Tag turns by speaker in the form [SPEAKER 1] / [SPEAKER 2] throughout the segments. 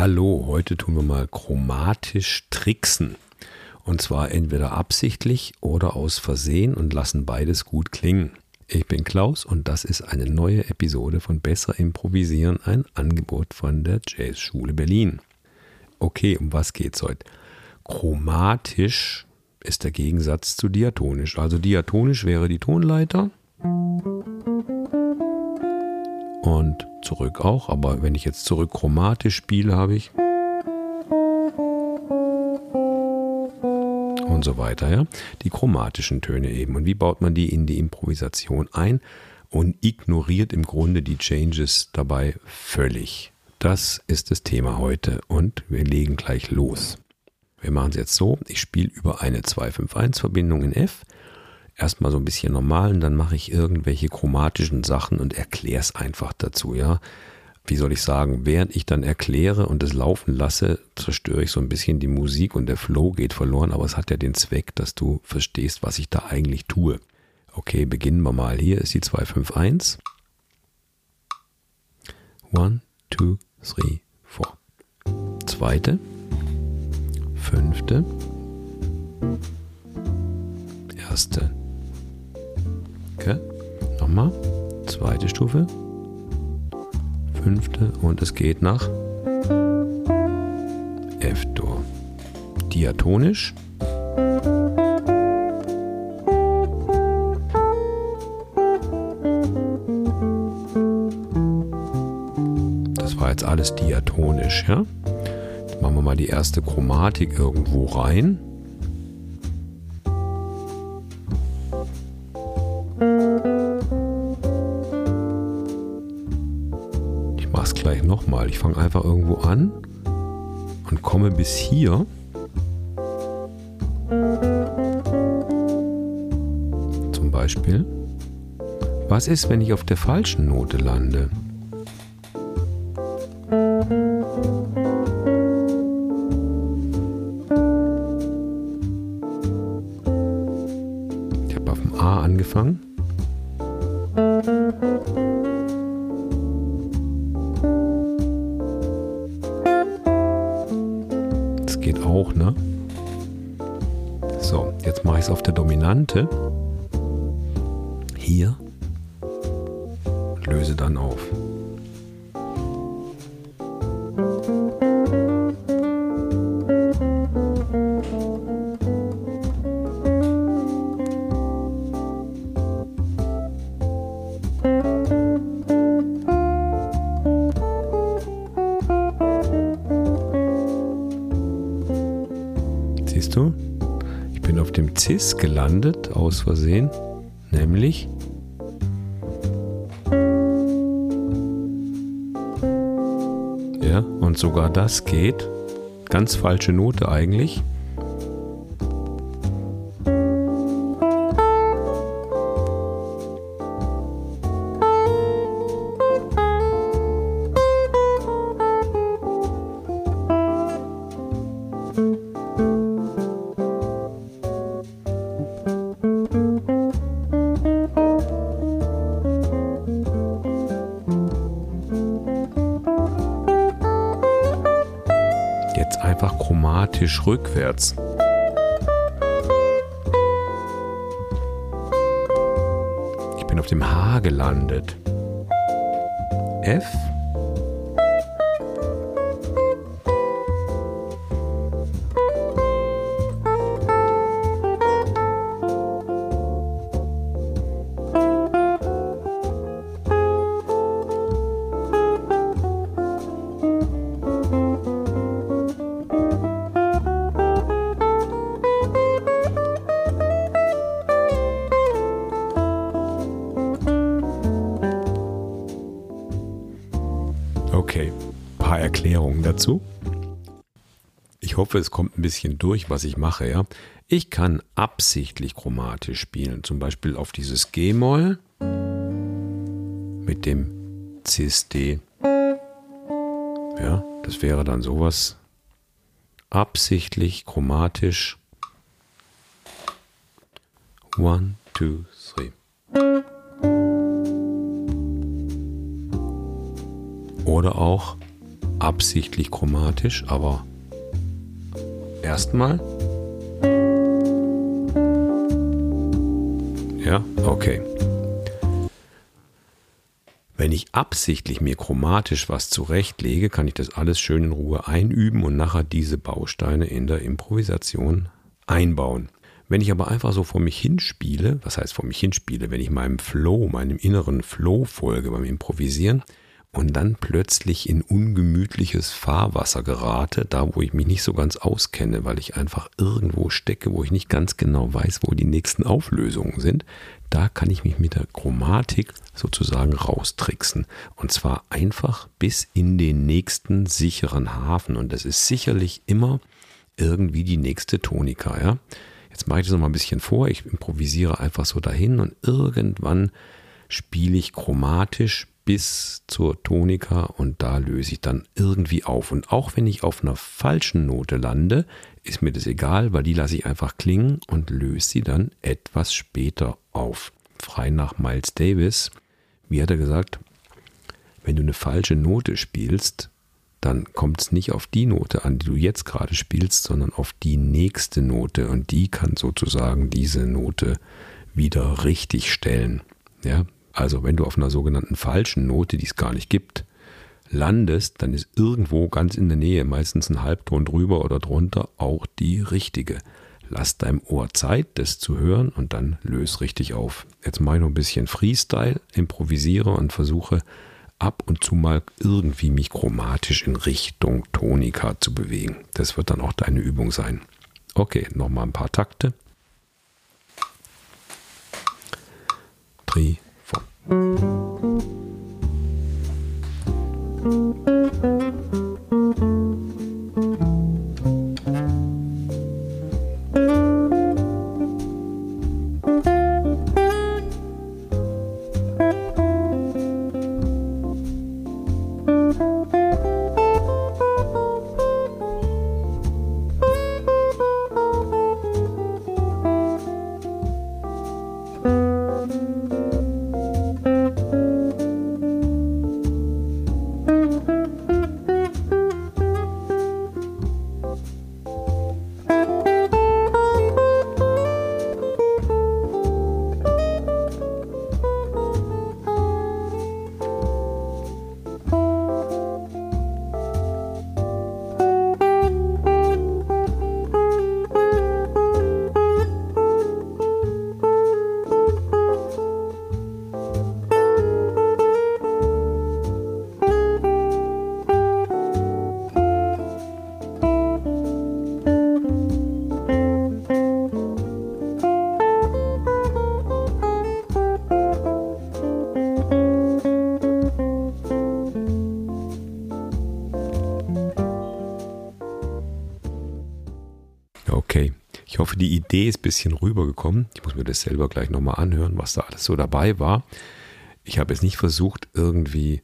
[SPEAKER 1] Hallo, heute tun wir mal chromatisch tricksen. Und zwar entweder absichtlich oder aus Versehen und lassen beides gut klingen. Ich bin Klaus und das ist eine neue Episode von Besser Improvisieren, ein Angebot von der Jazzschule Berlin. Okay, um was geht's heute? Chromatisch ist der Gegensatz zu diatonisch. Also diatonisch wäre die Tonleiter und zurück auch. Aber wenn ich jetzt zurück chromatisch spiele, habe ich und so weiter, ja. Die chromatischen Töne eben. Und wie baut man die in die Improvisation ein und ignoriert im Grunde die Changes dabei völlig? Das ist das Thema heute und wir legen gleich los. Wir machen es jetzt so, ich spiele über eine 251-Verbindung in F erstmal so ein bisschen normal und dann mache ich irgendwelche chromatischen Sachen und erkläre es einfach dazu, ja. Wie soll ich sagen, während ich dann erkläre und es laufen lasse, zerstöre ich so ein bisschen die Musik und der Flow geht verloren, aber es hat ja den Zweck, dass du verstehst, was ich da eigentlich tue. Okay, beginnen wir mal. Hier ist die 251. One, two, three, four. Zweite, fünfte, erste. Nochmal. Zweite Stufe. Fünfte und es geht nach F-Dur. Diatonisch. Das war jetzt alles diatonisch, ja? Jetzt machen wir mal die erste Chromatik irgendwo rein. Nochmal. Ich fange einfach irgendwo an und komme bis hier. Zum Beispiel. Was ist, wenn ich auf der falschen Note lande? Jetzt mache ich es auf der Dominante. Hier. Löse dann auf. Siehst du? Bin auf dem Cis gelandet, aus Versehen, nämlich Ja, und sogar das geht. Ganz falsche Note eigentlich. Einfach chromatisch rückwärts. Ich bin auf dem H gelandet. F Okay, paar Erklärungen dazu. Ich hoffe, es kommt ein bisschen durch, was ich mache. Ja, ich kann absichtlich chromatisch spielen, zum Beispiel auf dieses G-Moll mit dem Cis-D. Ja, das wäre dann sowas absichtlich chromatisch. One, two, three. Oder auch absichtlich chromatisch, aber erstmal. Ja, okay. Wenn ich absichtlich mir chromatisch was zurechtlege, kann ich das alles schön in Ruhe einüben und nachher diese Bausteine in der Improvisation einbauen. Wenn ich aber einfach so vor mich hinspiele, was heißt vor mich hinspiele, wenn ich meinem Flow, meinem inneren Flow folge beim Improvisieren und dann plötzlich in ungemütliches Fahrwasser gerate, da wo ich mich nicht so ganz auskenne, weil ich einfach irgendwo stecke, wo ich nicht ganz genau weiß, wo die nächsten Auflösungen sind, da kann ich mich mit der Chromatik sozusagen raustricksen. Und zwar einfach bis in den nächsten sicheren Hafen. Und das ist sicherlich immer irgendwie die nächste Tonika. Ja? Jetzt mache ich das noch mal ein bisschen vor. Ich improvisiere einfach so dahin und irgendwann spiele ich chromatisch bis zur Tonika und da löse ich dann irgendwie auf. Und auch wenn ich auf einer falschen Note lande, ist mir das egal, weil die lasse ich einfach klingen und löse sie dann etwas später auf. Frei nach Miles Davis, wie hat er gesagt, wenn du eine falsche Note spielst, dann kommt es nicht auf die Note an, die du jetzt gerade spielst, sondern auf die nächste Note und die kann sozusagen diese Note wieder richtig stellen. Ja, also wenn du auf einer sogenannten falschen Note, die es gar nicht gibt, landest, dann ist irgendwo ganz in der Nähe, meistens ein Halbton drüber oder drunter, auch die richtige. Lass deinem Ohr Zeit, das zu hören und dann löse richtig auf. Jetzt mache ich noch ein bisschen Freestyle, improvisiere und versuche ab und zu mal irgendwie mich chromatisch in Richtung Tonika zu bewegen. Das wird dann auch deine Übung sein. Okay, nochmal ein paar Takte. Música vier. die Idee ist ein bisschen rübergekommen. Ich muss mir das selber gleich nochmal anhören, was da alles so dabei war. Ich habe jetzt nicht versucht, irgendwie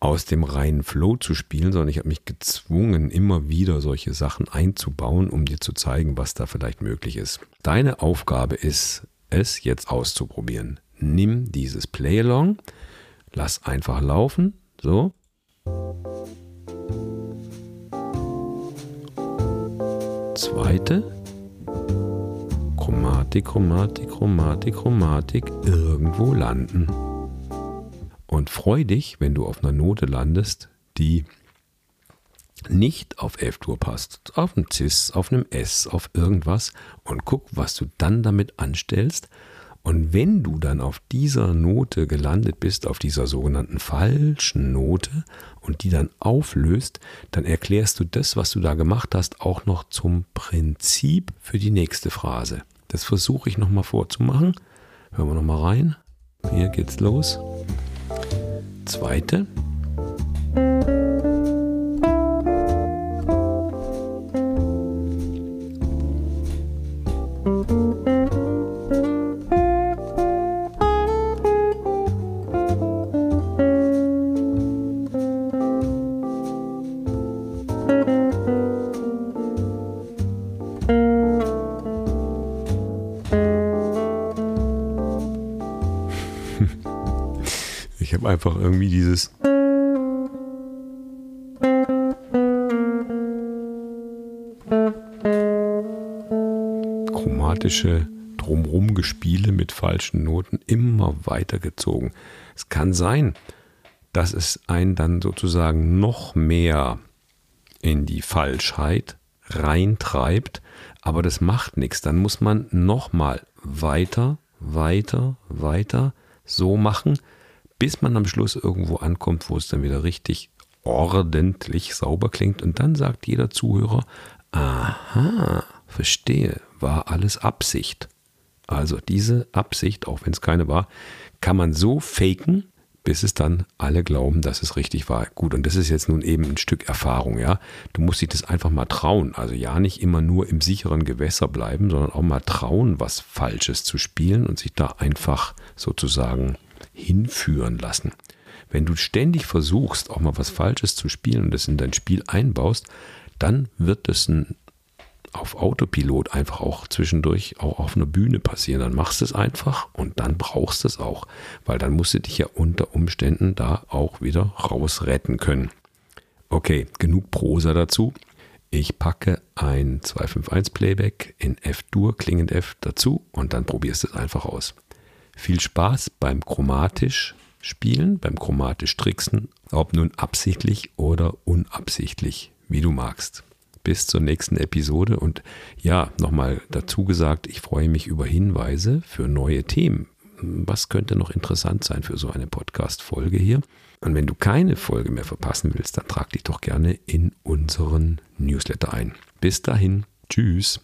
[SPEAKER 1] aus dem reinen Flow zu spielen, sondern ich habe mich gezwungen, immer wieder solche Sachen einzubauen, um dir zu zeigen, was da vielleicht möglich ist. Deine Aufgabe ist, es jetzt auszuprobieren. Nimm dieses Play-Along, lass einfach laufen, so. Zweite. Chromatik, Chromatik, Chromatik, Chromatik irgendwo landen. Und freu dich, wenn du auf einer Note landest, die nicht auf F-Dur passt, auf einem Cis, auf einem S, auf irgendwas und guck, was du dann damit anstellst. Und wenn du dann auf dieser Note gelandet bist, auf dieser sogenannten falschen Note und die dann auflöst, dann erklärst du das, was du da gemacht hast, auch noch zum Prinzip für die nächste Phrase. Das versuche ich nochmal vorzumachen. Hören wir nochmal rein. Hier geht's los. Zweite. einfach irgendwie dieses. chromatische Drumrum-Gespiele mit falschen Noten immer weitergezogen. Es kann sein, dass es einen dann sozusagen noch mehr in die Falschheit reintreibt, aber das macht nichts. Dann muss man nochmal weiter, weiter, weiter so machen, bis man am Schluss irgendwo ankommt, wo es dann wieder richtig ordentlich sauber klingt. Und dann sagt jeder Zuhörer, aha, verstehe, war alles Absicht. Also diese Absicht, auch wenn es keine war, kann man so faken, bis es dann alle glauben, dass es richtig war. Gut, und das ist jetzt nun eben ein Stück Erfahrung, ja. Du musst dich das einfach mal trauen. Also ja, nicht immer nur im sicheren Gewässer bleiben, sondern auch mal trauen, was Falsches zu spielen und sich da einfach sozusagen hinführen lassen. Wenn du ständig versuchst, auch mal was Falsches zu spielen und das in dein Spiel einbaust, dann wird es ein auf Autopilot einfach auch zwischendurch auch auf einer Bühne passieren. Dann machst du es einfach und dann brauchst du es auch, weil dann musst du dich ja unter Umständen da auch wieder rausretten können. Okay, genug Prosa dazu. Ich packe ein 251 Playback in F-Dur, klingend F dazu und dann probierst du es einfach aus. Viel Spaß beim chromatisch spielen, beim chromatisch tricksen, ob nun absichtlich oder unabsichtlich, wie du magst bis zur nächsten Episode. Und ja, nochmal dazu gesagt, ich freue mich über Hinweise für neue Themen. Was könnte noch interessant sein für so eine Podcast-Folge hier? Und wenn du keine Folge mehr verpassen willst, dann trag dich doch gerne in unseren Newsletter ein. Bis dahin, tschüss.